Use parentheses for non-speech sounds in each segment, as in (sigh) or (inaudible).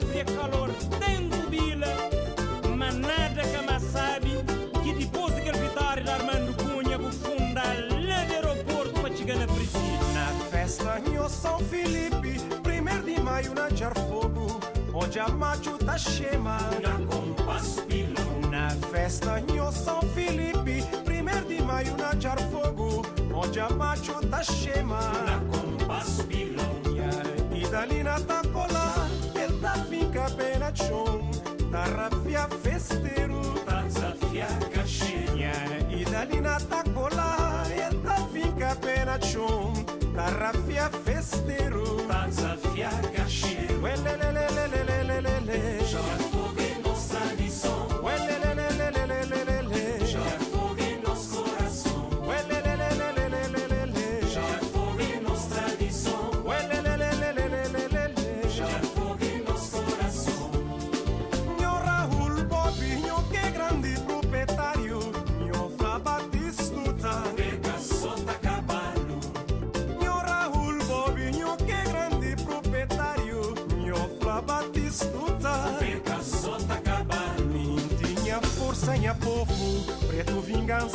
Fria calor. Dentro bila. Mas nada que mais sabe. Que depois de gravitar da Armando Cunha, bufunda lá de aeroporto para chegar na Priscila. Na festa em São Felipe, primeiro de maio na Jarfogo, onde a macho tá chema. Na compasso pilão. Na festa em São Felipe, primeiro de maio na Jarfogo, onde a macho tá chema. Na compasso pilão. E dali na tacola, desafia festeiro. Tá desafiado.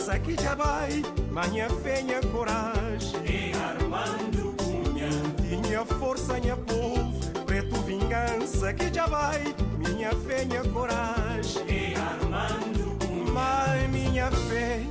Vingança que já vai, minha fé, minha coragem. E Armando Cunha. Minha força, minha povo, preto vingança que já vai, minha fé, minha coragem. E Armando Cunha. Mas minha fé,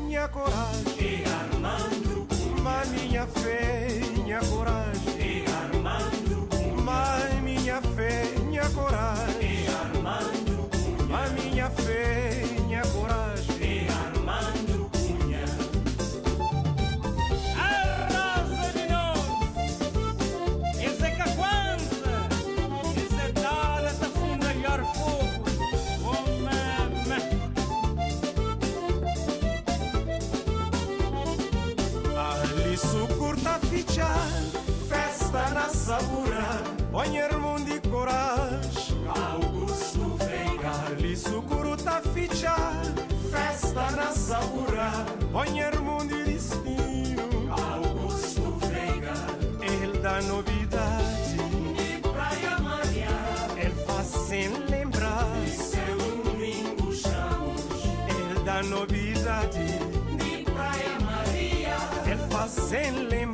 Zen Lim.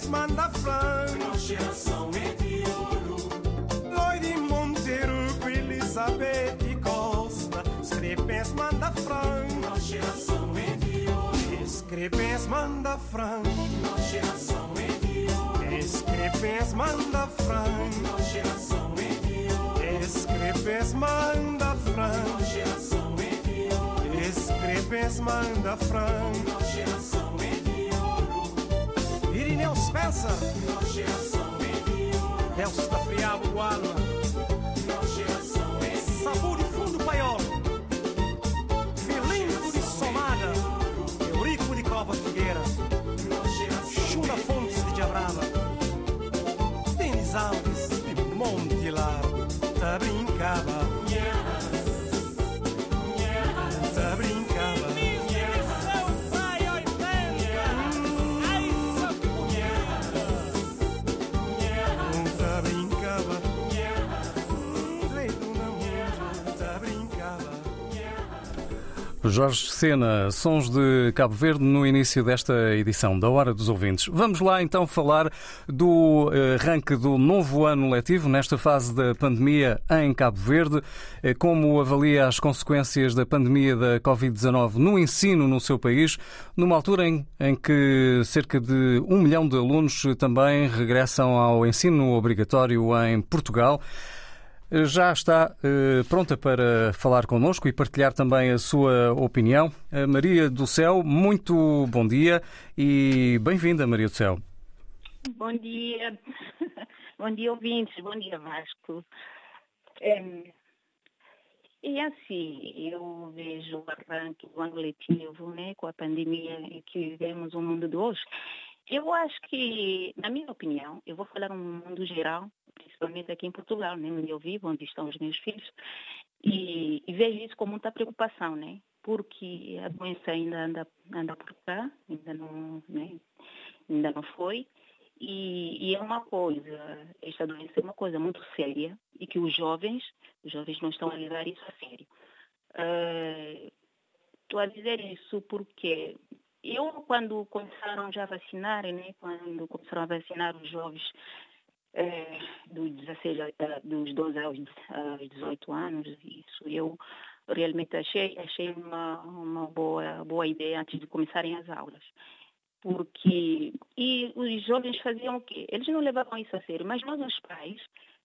Scripes manda flan. Geração é de ouro. Lloyd Monteiro, Elizabeth Costa, Scripes manda flan. Geração é de ouro. Scripes manda flan. Geração é de ouro. Scripes manda flan. Geração é de ouro. Scripes manda flan. Nossa geração é de ouro. Scripes manda flan. Nossa Spencer Deus tá da friabo o alma Sabor de fundo paiolo Filingo de somada. Eurico de cova figueira Jorge Sena, Sons de Cabo Verde, no início desta edição da Hora dos Ouvintes. Vamos lá então falar do eh, arranque do novo ano letivo nesta fase da pandemia em Cabo Verde. Eh, como avalia as consequências da pandemia da Covid-19 no ensino no seu país, numa altura em, em que cerca de um milhão de alunos também regressam ao ensino obrigatório em Portugal já está eh, pronta para falar connosco e partilhar também a sua opinião. A Maria do Céu, muito bom dia e bem-vinda, Maria do Céu. Bom dia, (laughs) bom dia, ouvintes, bom dia, Vasco. É, e assim, eu vejo o arranque do ano letivo, né, com a pandemia que vivemos no mundo de hoje. Eu acho que, na minha opinião, eu vou falar um mundo geral, principalmente aqui em Portugal, né, onde eu vivo, onde estão os meus filhos, e, e vejo isso com muita preocupação, né? Porque a doença ainda anda, anda por cá, ainda não, né, ainda não foi. E, e, é uma coisa, esta doença é uma coisa muito séria e que os jovens, os jovens não estão a levar isso a sério. Uh, estou a dizer isso porque eu, quando começaram já a vacinar, né, quando começaram a vacinar os jovens é, dos, 16, dos 12 aos, aos 18 anos, isso eu realmente achei, achei uma, uma boa, boa ideia antes de começarem as aulas. Porque, e os jovens faziam o quê? Eles não levavam isso a sério, mas nós, os pais,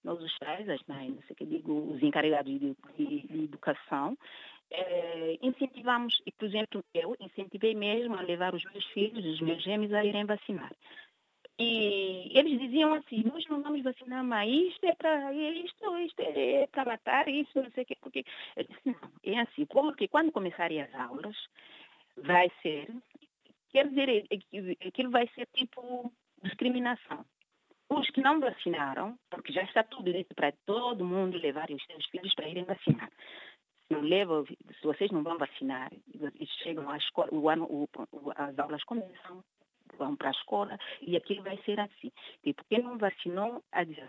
nós, os pais, as mães, não sei que digo, os encarregados de, de, de educação, é, incentivamos, e por exemplo, eu incentivei mesmo a levar os meus filhos, os meus gêmeos a irem vacinar. E eles diziam assim, nós não vamos vacinar mais, isto é para isto, isto é para matar, isso não sei o quê, porque eu disse, não, é assim, porque quando começarem as aulas, vai ser, quer dizer, aquilo vai ser tipo discriminação. Os que não vacinaram, porque já está tudo dito para todo mundo levar os seus filhos para irem vacinar não leva, se vocês não vão vacinar, e chegam à escola, o ano, o, as aulas começam, vão para a escola e aquilo vai ser assim. Tipo, quem não vacinou,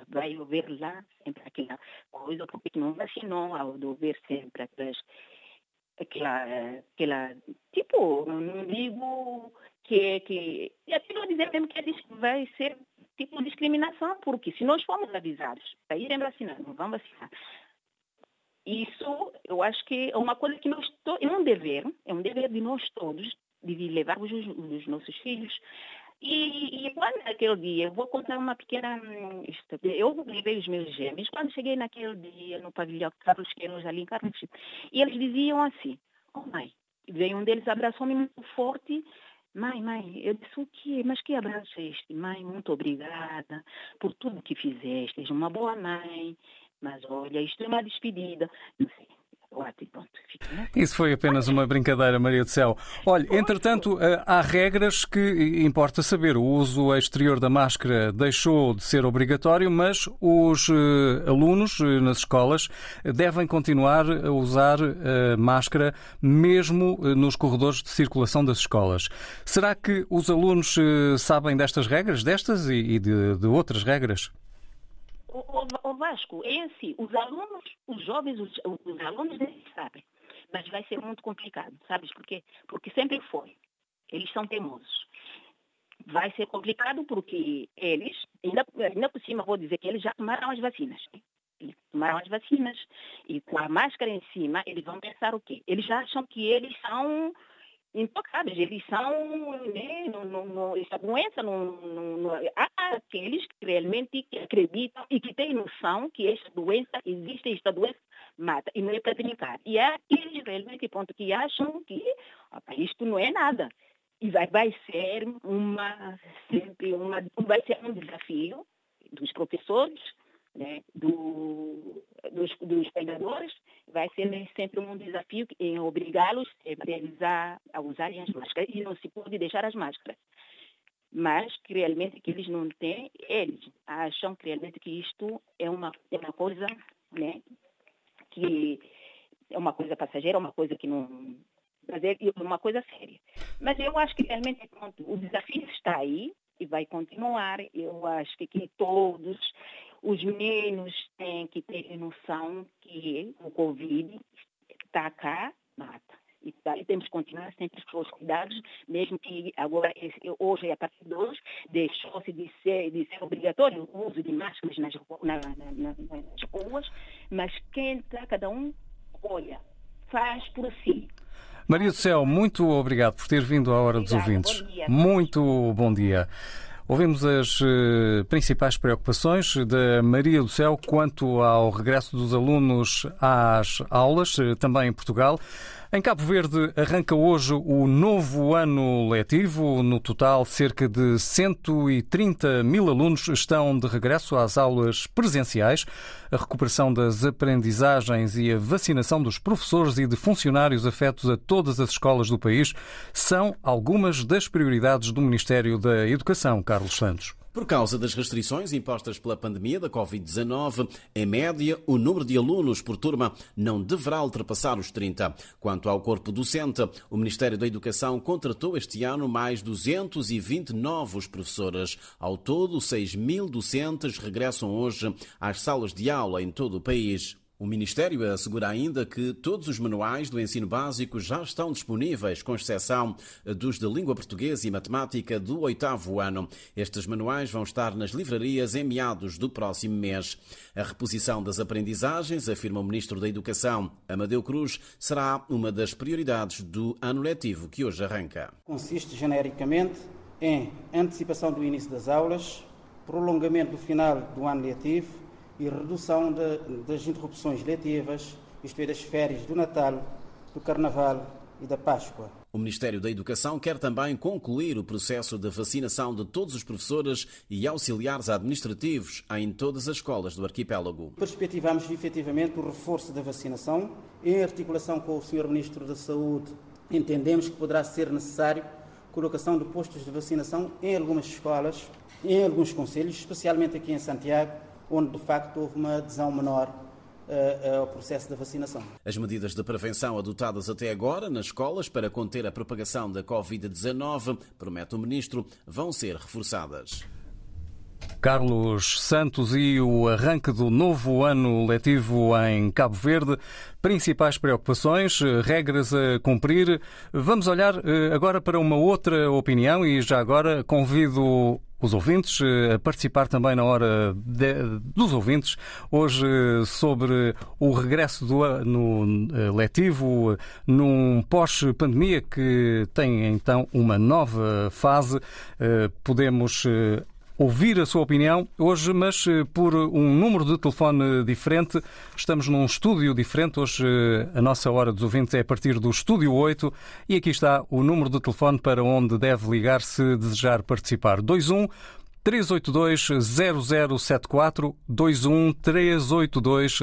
vai haver lá sempre aquela coisa, porque não vacinou, ao haver sempre aquelas, aquela, aquela, tipo, não digo que, que e aquilo dizer mesmo que vai ser tipo discriminação, porque se nós formos avisados para irem vacinar, não vão vacinar, isso, eu acho que é uma coisa que nós é um dever, é um dever de nós todos, de levar os, os nossos filhos. E, e quando naquele dia, eu vou contar uma pequena hum, história. Eu levei os meus gêmeos, quando cheguei naquele dia no pavilhão Carlos Queiroz, ali em Carlos, e eles diziam assim, oh mãe, veio um deles, abraçou-me muito forte, Mãe, mãe, eu disse o quê? Mas que abraço é este? Mãe, muito obrigada por tudo que fizeste. Uma boa mãe. Mas olha, isto é uma despedida. Não sei. Isso foi apenas uma brincadeira, Maria do Céu. Olha, entretanto, eh, há regras que importa saber. O uso exterior da máscara deixou de ser obrigatório, mas os eh, alunos eh, nas escolas devem continuar a usar a máscara mesmo nos corredores de circulação das escolas. Será que os alunos sabem destas regras, destas e de, de outras regras? O, Vasco, é assim, os alunos, os jovens, os, os alunos eles sabem, mas vai ser muito complicado, sabes por quê? Porque sempre foi. Eles são teimosos. Vai ser complicado porque eles, ainda, ainda por cima vou dizer que eles já tomaram as vacinas. Eles tomaram as vacinas e com a máscara em cima, eles vão pensar o quê? Eles acham que eles são intocáveis. Eles são, né, no, no, no, essa doença, no, há aqueles que realmente acreditam e que têm noção que esta doença existe, esta doença mata, e não é para brincar. E há aqueles realmente ponto, que acham que opa, isto não é nada. E vai, vai ser uma, sempre uma, vai ser um desafio dos professores, né, do, dos, dos pegadores, vai ser sempre um desafio em obrigá-los a a usarem as máscaras. E não se pode deixar as máscaras. Mas que realmente que eles não têm, eles acham que realmente que isto é uma, é uma coisa, né, que é uma coisa passageira, uma coisa que não mas é uma coisa séria. Mas eu acho que realmente pronto, o desafio está aí e vai continuar. Eu acho que, que todos os meninos têm que ter noção que o Covid está cá, mata. E, e temos que continuar sempre com os cuidados, mesmo que agora, hoje, a partir de hoje, deixou-se de ser, de ser obrigatório o uso de máscaras nas, na, na, nas ruas, mas quem está, cada um olha, faz por si. Maria do Céu, muito obrigado por ter vindo à Hora Obrigada, dos Ouvintes. bom. Muito bom dia. Ouvimos as eh, principais preocupações da Maria do Céu quanto ao regresso dos alunos às aulas, eh, também em Portugal. Em Cabo Verde arranca hoje o novo ano letivo. No total, cerca de 130 mil alunos estão de regresso às aulas presenciais. A recuperação das aprendizagens e a vacinação dos professores e de funcionários afetos a todas as escolas do país são algumas das prioridades do Ministério da Educação, Carlos Santos. Por causa das restrições impostas pela pandemia da Covid-19, em média, o número de alunos por turma não deverá ultrapassar os 30. Quanto ao corpo docente, o Ministério da Educação contratou este ano mais 220 novos professores. Ao todo, 6 mil docentes regressam hoje às salas de aula em todo o país. O Ministério assegura ainda que todos os manuais do ensino básico já estão disponíveis, com exceção dos de língua portuguesa e matemática do oitavo ano. Estes manuais vão estar nas livrarias em meados do próximo mês. A reposição das aprendizagens, afirma o Ministro da Educação, Amadeu Cruz, será uma das prioridades do ano letivo que hoje arranca. Consiste genericamente em antecipação do início das aulas, prolongamento do final do ano letivo e redução de, das interrupções letivas, isto é, das férias do Natal, do Carnaval e da Páscoa. O Ministério da Educação quer também concluir o processo de vacinação de todos os professores e auxiliares administrativos em todas as escolas do arquipélago. Perspectivamos efetivamente o reforço da vacinação. Em articulação com o Sr. Ministro da Saúde, entendemos que poderá ser necessário colocação de postos de vacinação em algumas escolas, em alguns conselhos, especialmente aqui em Santiago, onde de facto houve uma adesão menor uh, ao processo da vacinação. As medidas de prevenção adotadas até agora nas escolas para conter a propagação da Covid-19, promete o Ministro, vão ser reforçadas. Carlos Santos e o arranque do novo ano letivo em Cabo Verde. Principais preocupações, regras a cumprir. Vamos olhar agora para uma outra opinião e já agora convido os ouvintes a participar também na hora de, dos ouvintes, hoje sobre o regresso do ano letivo num pós-pandemia que tem então uma nova fase. Podemos ouvir a sua opinião hoje, mas por um número de telefone diferente. Estamos num estúdio diferente. Hoje a nossa hora dos ouvintes é a partir do estúdio 8 e aqui está o número de telefone para onde deve ligar se desejar participar. 21 382 0074 21 382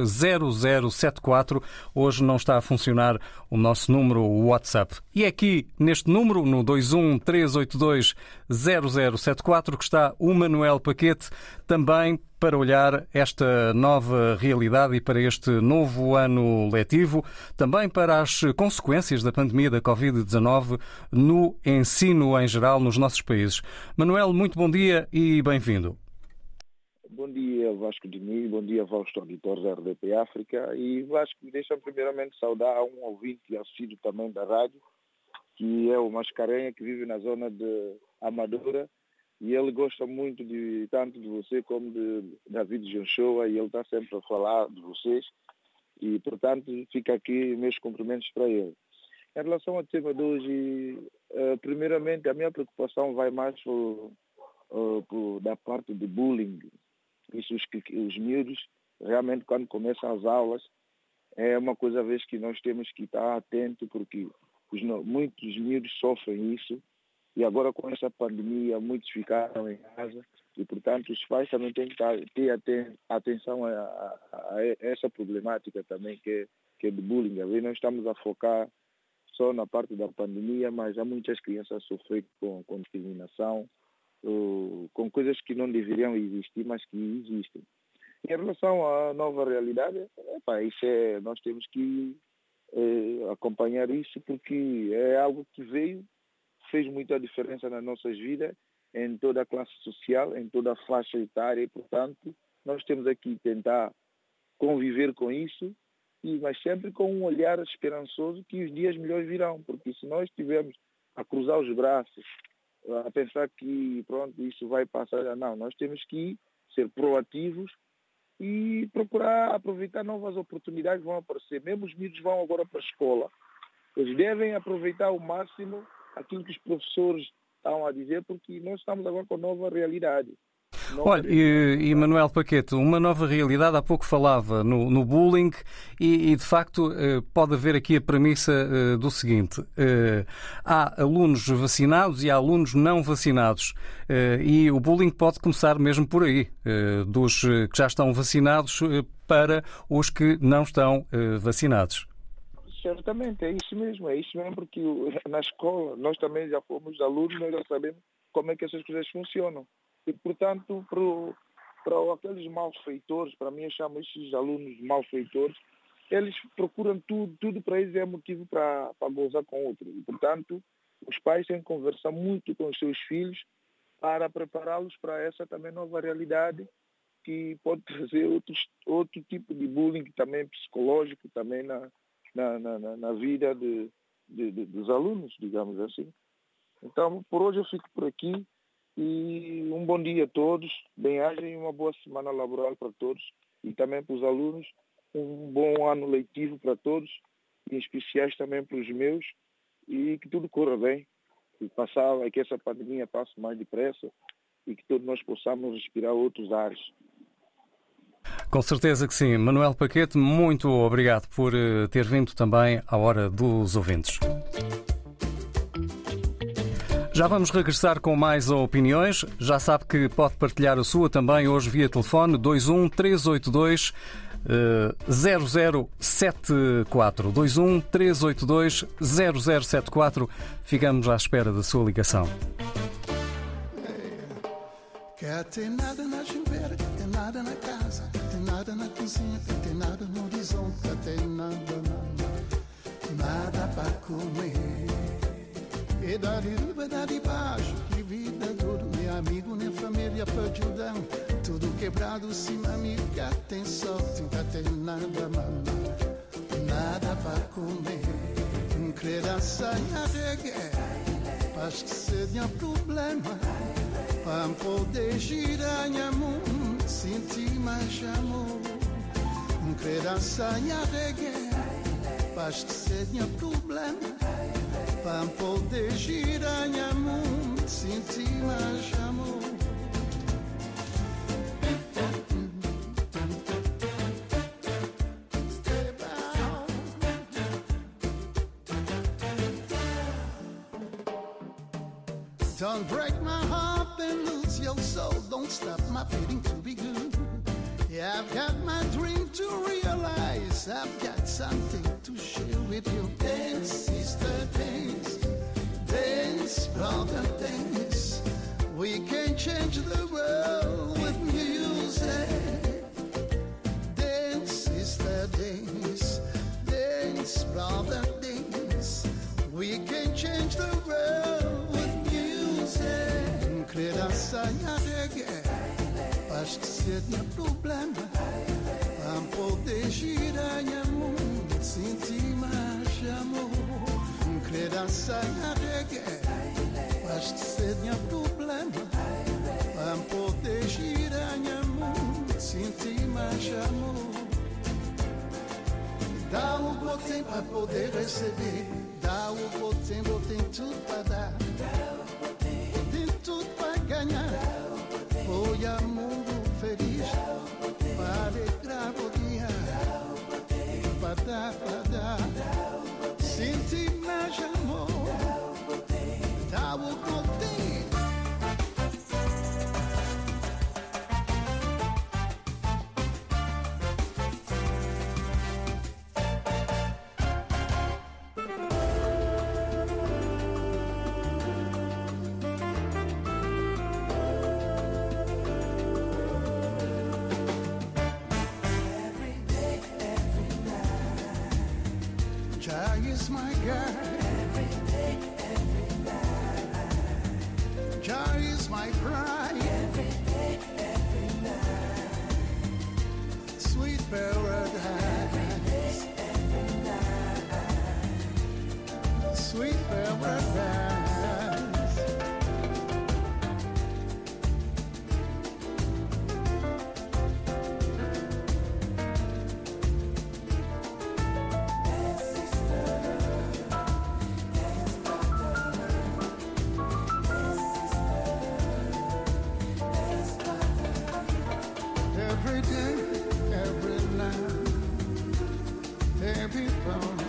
0074. Hoje não está a funcionar o nosso número WhatsApp. E é aqui neste número, no 21 382 0074, que está o Manuel Paquete, também para olhar esta nova realidade e para este novo ano letivo, também para as consequências da pandemia da Covid-19 no ensino em geral nos nossos países. Manuel, muito bom dia e bem-vindo. Bom dia, Vasco de Mim, bom dia, Vasco auditores da RDP África. E Vasco, deixa primeiramente saudar a um ouvinte e assíduo também da rádio, que é o Mascarenha, que vive na zona de Amadora e ele gosta muito de tanto de você como de David Jonchoa e ele está sempre a falar de vocês e portanto fica aqui meus cumprimentos para ele. Em relação ao tema de hoje, uh, primeiramente a minha preocupação vai mais por, uh, por, da parte de bullying. Isso os, os miúdos realmente quando começam as aulas é uma coisa a vez que nós temos que estar atento porque os, muitos miúdos sofrem isso e agora com essa pandemia muitos ficaram em casa e portanto os pais também têm que ter atenção a, a, a essa problemática também que é, que é de bullying. A nós estamos a focar só na parte da pandemia, mas há muitas crianças a sofrer com, com discriminação, com coisas que não deveriam existir, mas que existem. Em relação à nova realidade, epa, isso é, nós temos que eh, acompanhar isso porque é algo que veio fez muita diferença nas nossas vidas, em toda a classe social, em toda a faixa etária, e, portanto, nós temos aqui tentar conviver com isso e, mas sempre com um olhar esperançoso que os dias melhores virão, porque se nós estivermos a cruzar os braços, a pensar que pronto, isso vai passar, não, nós temos que ser proativos e procurar aproveitar novas oportunidades que vão aparecer. Mesmo os miúdos vão agora para a escola, eles devem aproveitar ao máximo aquilo que os professores estão a dizer, porque nós estamos agora com nova realidade. Olha, e, e Manuel Paquete, uma nova realidade, há pouco falava no, no bullying e, e, de facto eh, pode haver aqui a premissa eh, do seguinte: eh, há alunos vacinados e há alunos não vacinados e o bullying pode começar mesmo por aí, dos que já estão vacinados para os que não estão vacinados. Certamente, é isso mesmo, é isso mesmo, porque (laughs) na escola nós também já fomos alunos, nós já sabemos como é que essas coisas funcionam. E, portanto, para, para aqueles malfeitores, para mim eu chamo esses alunos malfeitores, eles procuram tudo, tudo para eles é motivo para, para gozar com outro. E, portanto, os pais têm que conversar muito com os seus filhos para prepará-los para essa também nova realidade que pode (laughs) trazer outros, outro tipo de bullying também psicológico também na, na, na, na vida de, de, de, dos alunos, digamos assim. Então, por hoje eu fico por aqui. E um bom dia a todos, bem-aja e uma boa semana laboral para todos e também para os alunos. Um bom ano letivo para todos, em especiais também para os meus, e que tudo corra bem, que, passar, que essa pandemia passe mais depressa e que todos nós possamos respirar outros ares. Com certeza que sim. Manuel Paquete, muito obrigado por eh, ter vindo também à hora dos ouvintes. Já vamos regressar com mais opiniões. Já sabe que pode partilhar a sua também hoje via telefone 21 382 0074 21 382 0074. Ficamos à espera da sua ligação. Quer ter nada na quer ter nada na casa, nada na cozinha, ter nada no horizonte, ter nada, nada, nada para comer. E da riba, da de baixo, que vida duro, meu amigo, nem família para ajudar. Tudo quebrado, sim, amiga, tem sorte, tem nada, mamãe, nada para comer. Um credaça de guerra, acho que seria problema, para poder girar minha mão, sentir mais amor. Um credaça de guerra, acho que seria problema para poder girar minha mão, sentir mais amor. Break my heart and lose your soul. Don't stop my feeling to be good. Yeah, I've got my dream to realize. I've got something to share with you. Dance, sister, dance. Dance, brother, dance. We can change the world with music. Dance, sister, dance. Dance, brother, dance. We can change the world Criança reggae. Acho que seria problema para poder girar minha mão, sentir mais amor. Criança reggae. Acho que seria problema para poder girar minha mão, sentir mais amor. Dá o que tem para poder receber. Dá o que tem, tem tudo para dar. every.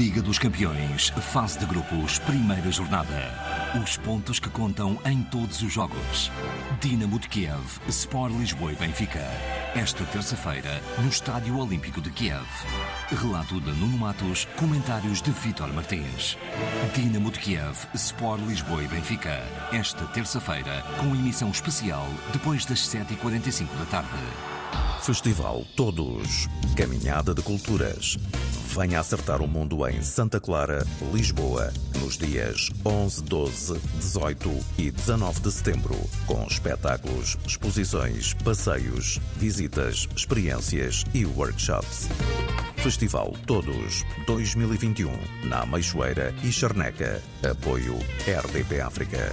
Liga dos Campeões, fase de grupos, primeira jornada. Os pontos que contam em todos os jogos. Dinamo de Kiev, Sport Lisboa e Benfica. Esta terça-feira, no Estádio Olímpico de Kiev. Relato de Nuno Matos, comentários de Vítor Martins. Dinamo de Kiev, Sport Lisboa e Benfica. Esta terça-feira, com emissão especial, depois das 7h45 da tarde. Festival Todos. Caminhada de Culturas. Venha acertar o mundo em Santa Clara, Lisboa, nos dias 11, 12, 18 e 19 de setembro, com espetáculos, exposições, passeios, visitas, experiências e workshops. Festival Todos 2021, na Meixoeira e Charneca. Apoio RDP África.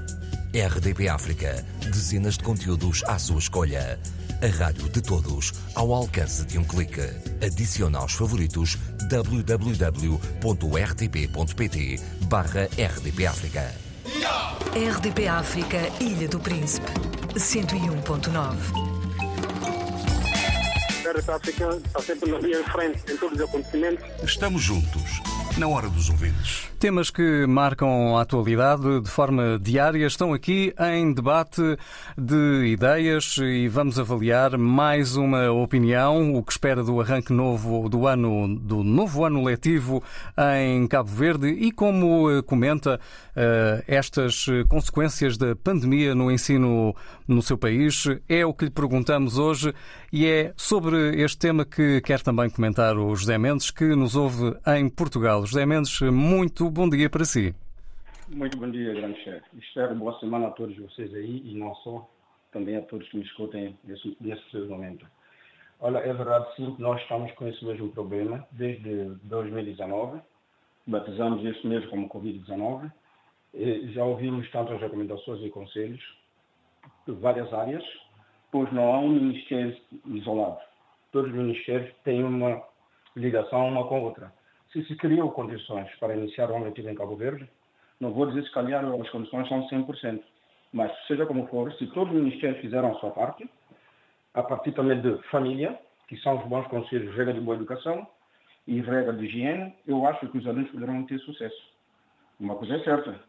RDP África, dezenas de conteúdos à sua escolha. A rádio de todos, ao alcance de um clique. Adicione aos favoritos www.rtp.pt barra RDP África. RDP África, Ilha do Príncipe, 101.9. A África está sempre na linha de frente em todos os acontecimentos. Estamos juntos, Na hora dos ouvintes. Temas que marcam a atualidade de forma diária estão aqui em debate de ideias e vamos avaliar mais uma opinião, o que espera do arranque novo do ano do novo ano letivo em Cabo Verde e como eh, comenta uh, estas consequências da pandemia no ensino no seu país. É o que lhe perguntamos hoje e é sobre este tema que quer também comentar o José Mendes, que nos ouve em Portugal. José Mendes, muito bom dia para si. Muito bom dia, grande chefe. Espero boa semana a todos vocês aí e não só, também a todos que me escutem nesse, nesse momento. Olha, é verdade sim que nós estamos com esse mesmo problema desde 2019. Batizamos este mês como Covid-19. Já ouvimos tantas recomendações e conselhos de várias áreas, pois não há um ministério isolado. Todos os ministérios têm uma ligação uma com a outra. Se se criou condições para iniciar ano letivo em Cabo Verde, não vou dizer se calhar as condições são 100%, mas seja como for, se todos os ministérios fizeram a sua parte, a partir também de família, que são os bons conselhos, regra de boa educação e regra de higiene, eu acho que os alunos poderão ter sucesso. Uma coisa é certa.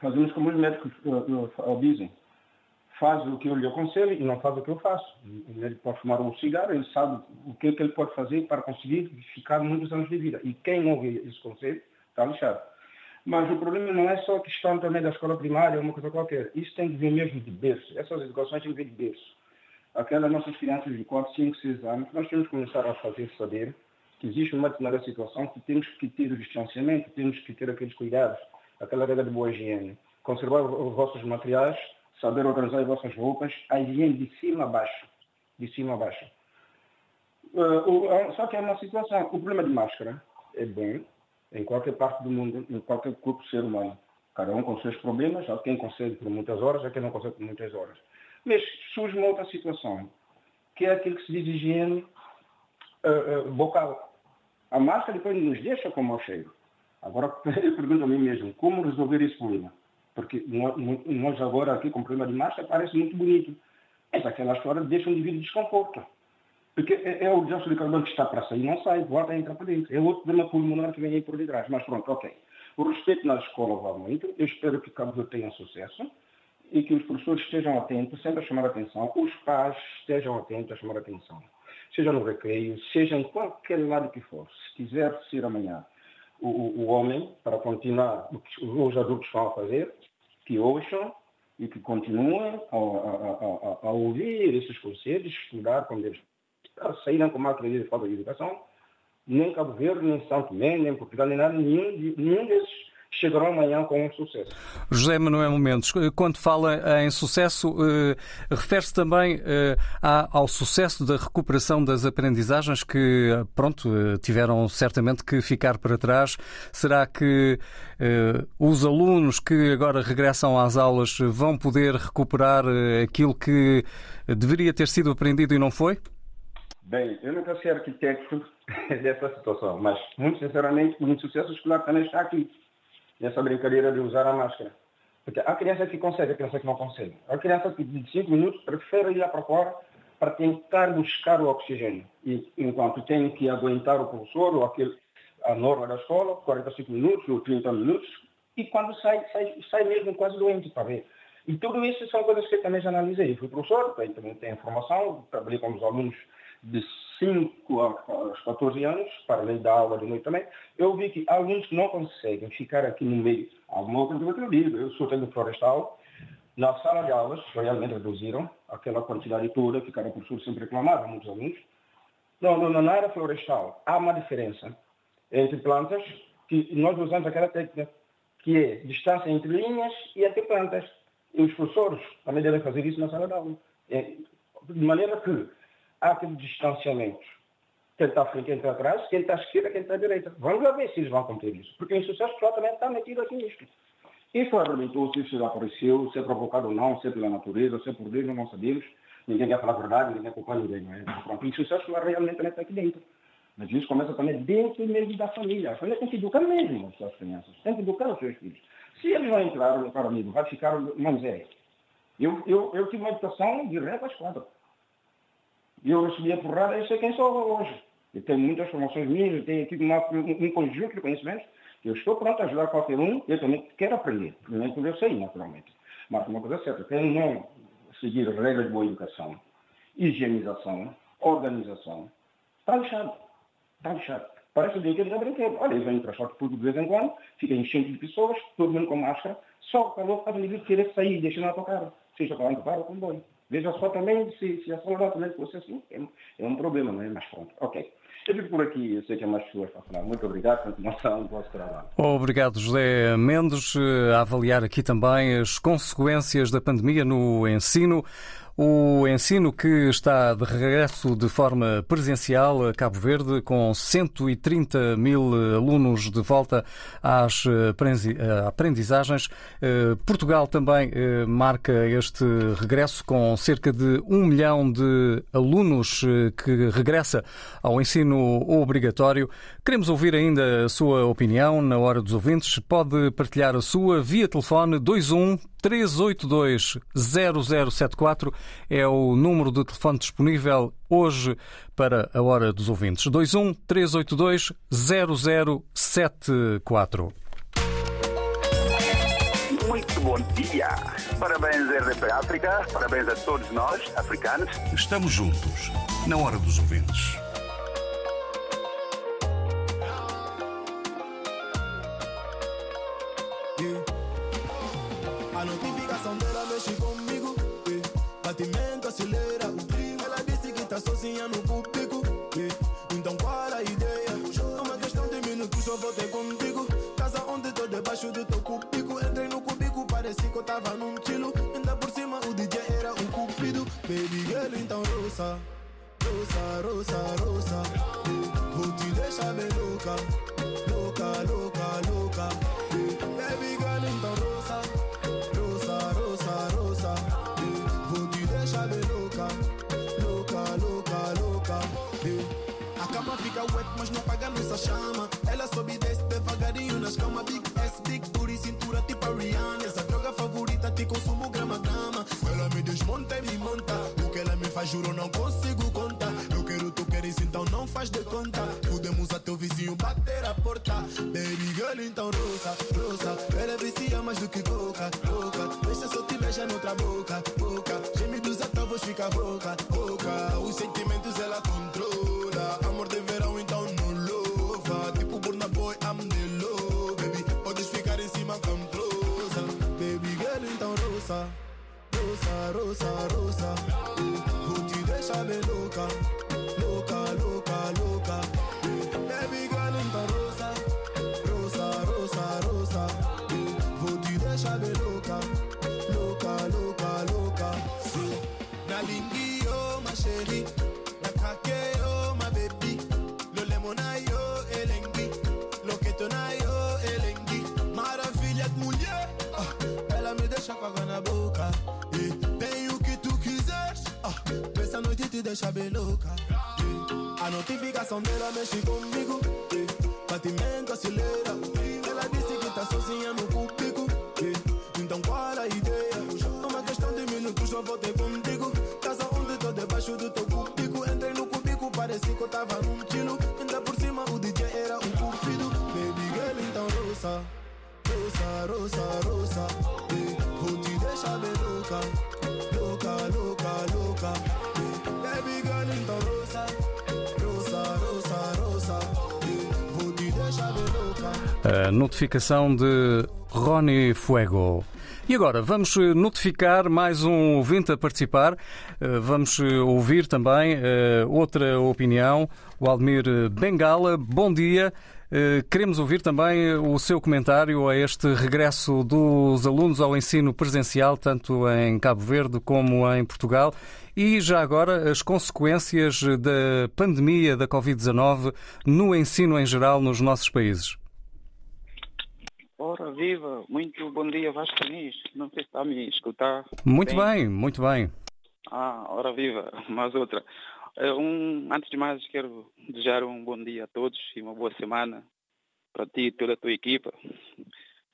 Fazemos como os médicos uh, uh, dizem. Faz o que eu lhe aconselho e não faz o que eu faço. Ele pode fumar um cigarro, ele sabe o que, é que ele pode fazer para conseguir ficar muitos anos de vida. E quem ouve esse conselho está lixado. Mas o problema não é só a questão também da escola primária, uma coisa qualquer. Isso tem que vir mesmo de berço. Essas educações têm que vir de berço. Aquelas nossas crianças de 4, 5, 6 anos, nós temos que começar a fazer saber que existe uma determinada situação que temos que ter o distanciamento, temos que ter aqueles cuidados, aquela regra de boa higiene. Conservar os vossos materiais, saber organizar as vossas roupas, a higiene de cima a baixo. De cima a baixo. Uh, só que é uma situação, o problema de máscara é bom em qualquer parte do mundo, em qualquer corpo ser humano. Cada um com seus problemas, há quem consegue por muitas horas, há quem não consegue por muitas horas. Mas surge uma outra situação, que é aquilo que se diz higiene uh, uh, bocal. A máscara depois nos deixa com mau cheiro. Agora, (laughs) eu pergunto a mim mesmo, como resolver esse problema? Porque nós agora aqui com o problema de máscara parece muito bonito. Mas aquela história deixa um indivíduo desconforto. Porque é, é o dióxido de carbono que está para sair, não sai, volta a entrar para dentro. É outro problema pulmonar que vem aí por detrás. Mas pronto, ok. O respeito na escola vai muito. Eu espero que Cabo Verde tenha sucesso e que os professores estejam atentos, sempre a chamar a atenção, os pais estejam atentos a chamar a atenção. Seja no recreio, seja em qualquer lado que for. Se quiser ser amanhã o, o, homem, para continuar o que os adultos estão a fazer, que ouçam e que continuem a, a, a, a ouvir esses conselhos, estudar como eles saíram com máquina de falta de educação, nem Cabo Verde, nem São Tomé, nem Portugal, nem nada, nenhum, nenhum desses chegarão amanhã com um sucesso. José Manuel Mendes, quando fala em sucesso, eh, refere-se também eh, ao sucesso da recuperação das aprendizagens que, pronto, eh, tiveram certamente que ficar para trás. Será que eh, os alunos que agora regressam às aulas vão poder recuperar aquilo que deveria ter sido aprendido e não foi? Bem, eu nunca sei arquiteto dessa situação, mas, muito sinceramente, o sucesso escolar também está aqui nessa brincadeira de usar a máscara. Porque há criança que consegue, há criança que não consegue. Há criança que de 5 minutos prefere ir lá para fora para tentar buscar o oxigênio. E enquanto tem que aguentar o professor ou aquele, a norma da escola, 45 minutos ou 30 minutos, e quando sai, sai, sai mesmo quase doente, para ver. E tudo isso são coisas que eu também já analisei. Fui professor, também tenho informação, trabalhei com os alunos de 5 aos 14 anos, para além da aula de noite também, eu vi que que não conseguem ficar aqui no meio, alguma coisa que eu digo, eu sou técnico florestal, na sala de aulas, realmente reduziram aquela quantidade toda que cada professor sempre reclamava, muitos alunos. Não, não, na área florestal, há uma diferença entre plantas, que nós usamos aquela técnica, que é distância entre linhas e até plantas. E os professores também devem fazer isso na sala de aula. É, de maneira que há aquele distanciamento. Quem está à frente, está atrás, quem está à esquerda, quem está à direita. Vamos ver se eles vão cumprir isso. Porque o sucesso pessoal também está metido aqui nisto. Isso arrebentou, se isso apareceu, se é provocado ou não, se é pela natureza, se é por Deus, não sabemos. Ninguém quer falar a verdade, ninguém culpa ninguém. Não é? Pronto. O sucesso pessoal realmente também está aqui dentro. Mas isso começa também dentro mesmo da família. A família tem que educar mesmo as suas crianças, tem que educar os seus filhos. Se eles vão entrar no amigo, vai ficar uma miséria. Eu, eu, eu tive uma educação de às quatro. E eu recebi a porrada, eu sei quem sou hoje. Eu tenho muitas formações minhas, eu tenho aqui um, um conjunto de conhecimentos eu estou pronto a ajudar qualquer um, eu também quero aprender. Primeiro tudo eu sei, naturalmente. Mas uma coisa é certa, quem não seguir regras de boa educação, higienização, organização, está lixado. Está lixado. Parece o dia que abrem brinquedo. Olha, eu venho em transporte público de vez em quando, fica enchente de pessoas, todo mundo com máscara, só o calor, a avenida querer sair, deixa no autocarro, seja para o para o comboio. Veja só também se, se a saudade também fosse assim, é, é um problema, não é? Mas pronto, ok. Eu por aqui, eu sei que há mais pessoas para falar. Muito obrigado, continuação (laughs) do vosso trabalho. Obrigado, José Mendes, a avaliar aqui também as consequências da pandemia no ensino. O ensino que está de regresso de forma presencial a Cabo Verde, com 130 mil alunos de volta às aprendizagens. Portugal também marca este regresso com cerca de um milhão de alunos que regressa ao ensino obrigatório. Queremos ouvir ainda a sua opinião na hora dos ouvintes. Pode partilhar a sua via telefone 21 382 0074 é o número de telefone disponível hoje para a hora dos ouvintes. 21 382 0074. Muito bom dia. Parabéns, RDP África. Parabéns a todos nós, africanos. Estamos juntos, na hora dos ouvintes. Batimento acelera. Ela disse que tá sozinha no público. eh. Então qual a ideia? É uma questão de minutos, só vou ter contigo. Casa onde tô debaixo do teu cúbico. Entrei no cúbico, pareci que eu tava num tilo. Ainda por cima o DJ era um cupido. Baby girl, então roça. Roça, roça, roça. Vou te deixar bem louca. Louca, louca, louca. Fica wet, mas não apaga nossa chama. Ela sobe e desce devagarinho nas camas. Big S, big booty, cintura tipo a Rihanna. Essa droga favorita te consumo grama grama. Ela me desmonta e me monta. O que ela me faz, juro, não consigo contar. Eu quero, tu queres, então não faz de conta. Podemos a teu vizinho bater a porta. Baby girl, então roça, roça. Ela vicia mais do que coca, coca. Roça, roça, roça. Eh, Vou te deixar bem louca. Louca, deixa bem louca. A notificação dela mexe comigo. Batimento acelera. Notificação de Rony Fuego. E agora vamos eh, notificar mais um ouvinte a participar. Eh, Vamos eh, ouvir também outra opinião. O Aldemir eh, Bengala, bom dia. Queremos ouvir também o seu comentário a este regresso dos alunos ao ensino presencial, tanto em Cabo Verde como em Portugal. E já agora as consequências da pandemia da Covid-19 no ensino em geral nos nossos países. Ora, viva! Muito bom dia, Vasco Nis. Não sei se está a me escutar. Muito bem, muito bem. Ah, ora, viva! (laughs) Mais outra. Eh, Um, antes de mais, quero desejar um bom dia a todos e uma boa semana para ti e toda a tua equipa.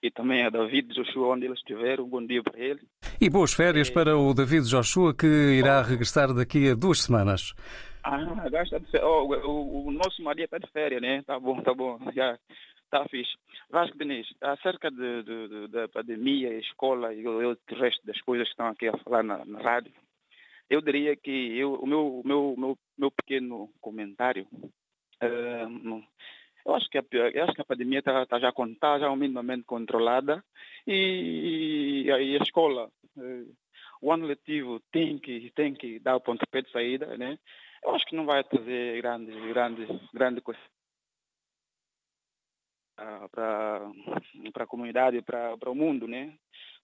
E também a David Joshua, onde ele estiver. Um bom dia para ele. E boas férias para o David Joshua, que irá regressar daqui a duas semanas. Ah, está de férias. Oh, o, o nosso Maria está de férias, né? Tá bom, tá bom. Já está fixe. Vasco Diniz, acerca de, de- de- da pandemia, escola e o, resto das coisas que estão aqui a falar na, na rádio, eu diria que eu, o meu, meu, meu, meu pequeno comentário, não- eu acho que a, eu acho que a pandemia está tá já, tá já minimamente controlada e, e a escola, eh, o ano letivo tem que, tem que dar o pontapé de saída, né? Eu acho que não vai trazer grandes, grandes, grande coisa para a comunidade, para o mundo, né?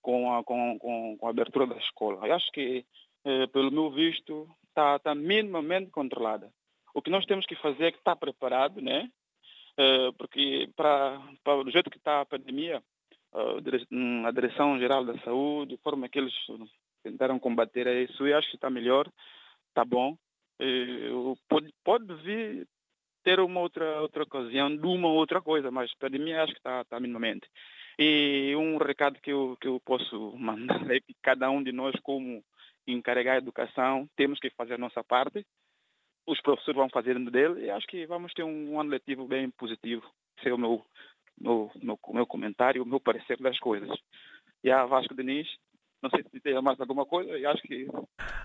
Com a, com, com, com a abertura da escola. Eu acho que, eh, pelo meu visto, está tá minimamente controlada. O que nós temos que fazer é que estar preparado, né? Eh, porque para, do jeito que está a pandemia, a dire- a Direção-Geral da Saúde, a forma que eles tentaram combater isso, eu acho que está melhor, está bom. Pode, pode vir ter uma outra, outra ocasião de uma outra coisa, mas para mim acho que está tá minimamente. E um recado que eu, que eu posso (laughs) mandar é que cada um de nós, como encarregado de educação, temos que fazer a nossa parte. Os professores vão fazendo dele e acho que vamos ter um ano letivo bem positivo. Esse é o meu, meu, meu, meu comentário, o meu parecer das coisas. E a Vasco Diniz, não sei se tem mais alguma coisa, e acho que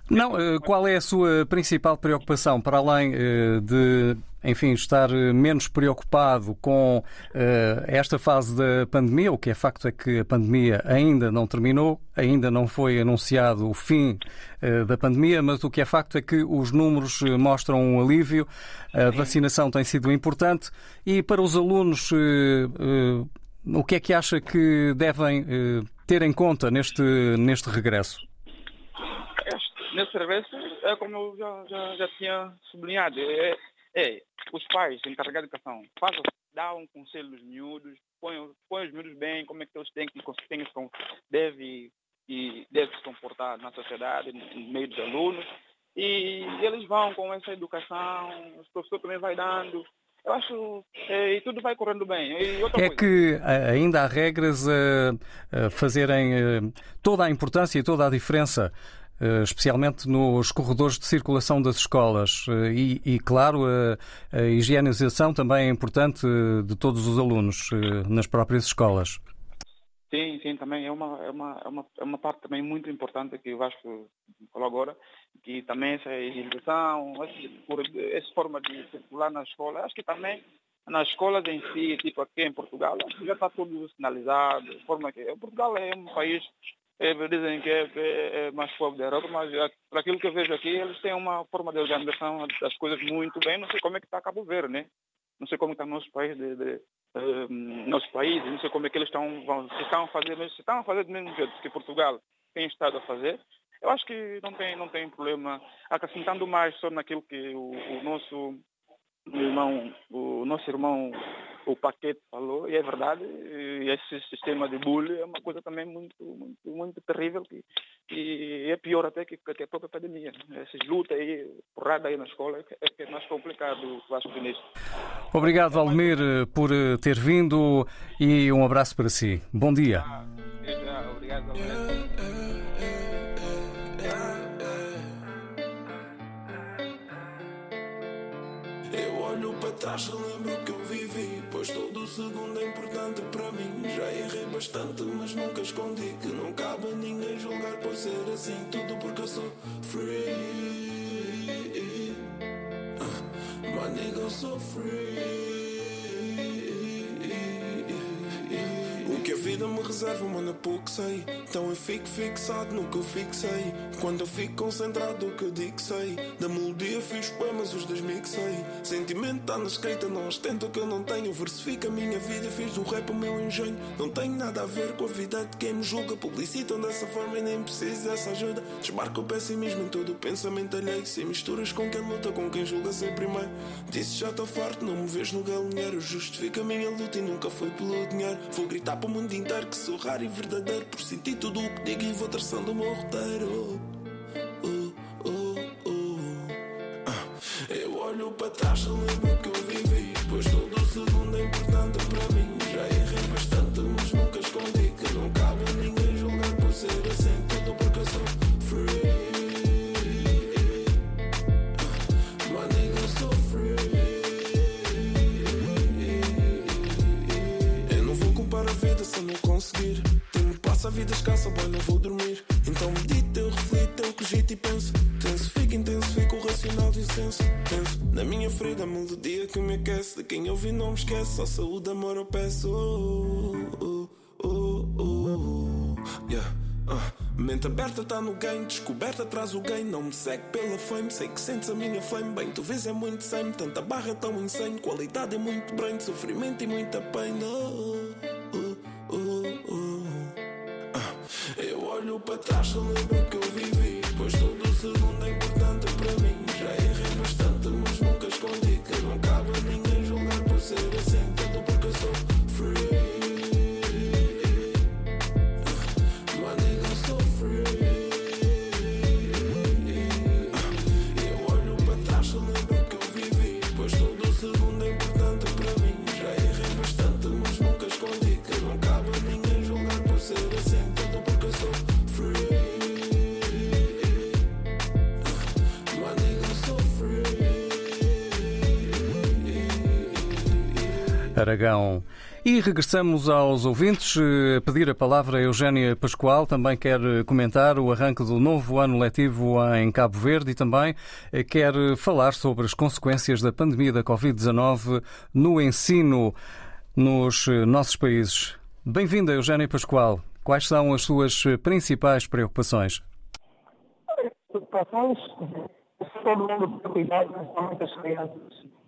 Não, eh, qual é a sua principal preocupação, para além eh, de, enfim, estar eh, menos preocupado com esta fase da pandemia? O que é facto é que a pandemia ainda não terminou, ainda não foi anunciado o fim da pandemia, mas o que é facto é que os números mostram um alívio, a vacinação tem sido importante e para os alunos, o que é que acha que devem eh, ter em conta neste, neste regresso? Este- nesse regresso, é como eu já, já, já tinha sublinhado, é, é os pais encarregados de educação, façam, dá um conselho aos miúdos, põe, põe os miúdos bem, como é que eles têm que, têm deve, e deve se comportar na sociedade, no meio dos alunos, e eles vão com essa educação, os professores também vai dando, eu acho, é, e tudo vai correndo bem. É coisa, que a- ainda há regras a, a fazerem eh, toda a importância e toda a diferença, eh, especialmente nos corredores de circulação das escolas. Eh, E, e, claro, a, a higienização também é importante eh, de todos os alunos eh, nas próprias escolas. Sim, sim, também. É uma, é uma, é uma, é uma parte também muito importante que o Vasco falou agora, que também essa por- essa forma de circular na escola, acho que também nas escolas em si, tipo aqui em Portugal, já está tudo sinalizado, forma que Portugal é um país, eh, dizem que é, é mais pobre da Europa, mas já, por aquilo que eu vejo aqui, eles têm uma forma de organização das coisas muito bem, não sei como é que está Cabo Verde, né? Não sei como está o nosso país de, de eh, nosso país, não sei como é que eles estão, vão, se estão a fazer, mas se estão a fazer do mesmo jeito que Portugal tem estado a fazer, eu acho que não tem, não tem problema, acrescentando mais só naquilo que o, o nosso irmão, o nosso irmão, o Paquete falou, e é verdade, e esse sistema de bullying é uma coisa também muito, muito, muito terrível, que, e é pior até que, que a própria pandemia. Essas lutas aí, porrada aí na escola, é é, é mais complicado, acho que nisso. Obrigado, Almir, eh, por eh, ter vindo e um abraço para si. Bom dia. Obrigado, Eu olho para trás, relembro o que eu vivi. Pois todo segundo é importante para mim. Já errei bastante, mas nunca escondi. Que não cabe a ninguém julgar por ser assim. Tudo porque eu sou free. Ah, My nigga, eu sou free. Vida me reserva, mano, pouco sei. Então eu fico fixado no que eu fixei. Quando eu fico concentrado no que eu digo sei. Da melodia fiz poemas, os desmixei. Sentimento tá na escrita, não ostento o que eu não tenho. Versifico a minha vida, fiz do rap o meu engenho. Não tenho nada a ver com a vida de quem me julga. Publicitam dessa forma e nem preciso dessa ajuda. Desmarca o pessimismo em todo o pensamento alheio. Se misturas com quem luta, com quem julga ser primeiro. Disse já estou farto, não me vês no galinheiro. Justifico a minha luta e nunca foi pelo dinheiro. Vou gritar para o mundo inteiro que sou raro e verdadeiro. Por sentir tudo o que digo e vou traçando o meu roteiro. descansa, boy, não vou dormir. Então medita, eu reflito, eu cogito e penso. Tenso, fico intenso, fico racional de senso. Penso na minha ferida, a melodia que me aquece. De quem ouvi não me esquece, só saúde, amor eu peço. Oh, oh, oh, oh, oh. yeah. uh. Mente aberta tá no game, descoberta traz o game. Não me segue pela fame, sei que sentes a minha flame. Bem, tu vês é muito same tanta barra é tão insane Qualidade é muito brain, sofrimento e muita pain. Oh, para trás, E regressamos aos ouvintes. eh, Pedir a palavra a Eugénia Pascoal, também quer eh, comentar o arranque do novo ano letivo em Cabo Verde e também eh, quer falar sobre as consequências da pandemia da Covid-19 no ensino nos nossos países. Bem-vinda, Eugénia Pascoal. Quais são as suas principais preocupações? preocupações, todo mundo cuidado, principalmente as crianças.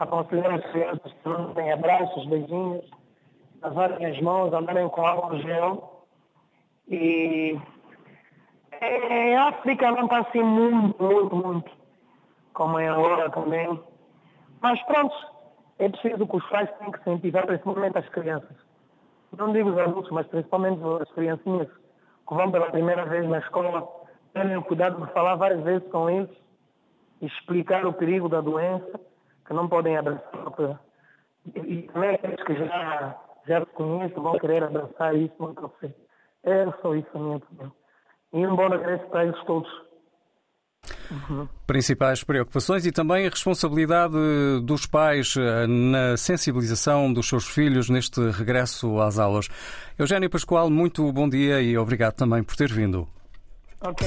Aconselhar as crianças que têm abraços, beijinhos, lavarem as mãos, andarem com álcool gel. E em África não está assim muito, muito, muito, como é agora também. Mas pronto, é preciso que os pais tenham que incentivar, principalmente as crianças. Não digo os adultos, mas principalmente as criancinhas que vão pela primeira vez na escola, o cuidado de falar várias vezes com eles, explicar o perigo da doença, que não podem abraçar. porque- E, também aqueles que já, já conhecem vão querer abraçar isso, nunca sei. É só isso a minha opinião. E um bom regresso para eles todos. Principais preocupações e também a responsabilidade dos pais eh, na sensibilização dos seus filhos neste regresso às aulas. Eugénio Pascoal, muito bom dia e obrigado também por ter vindo. Ok.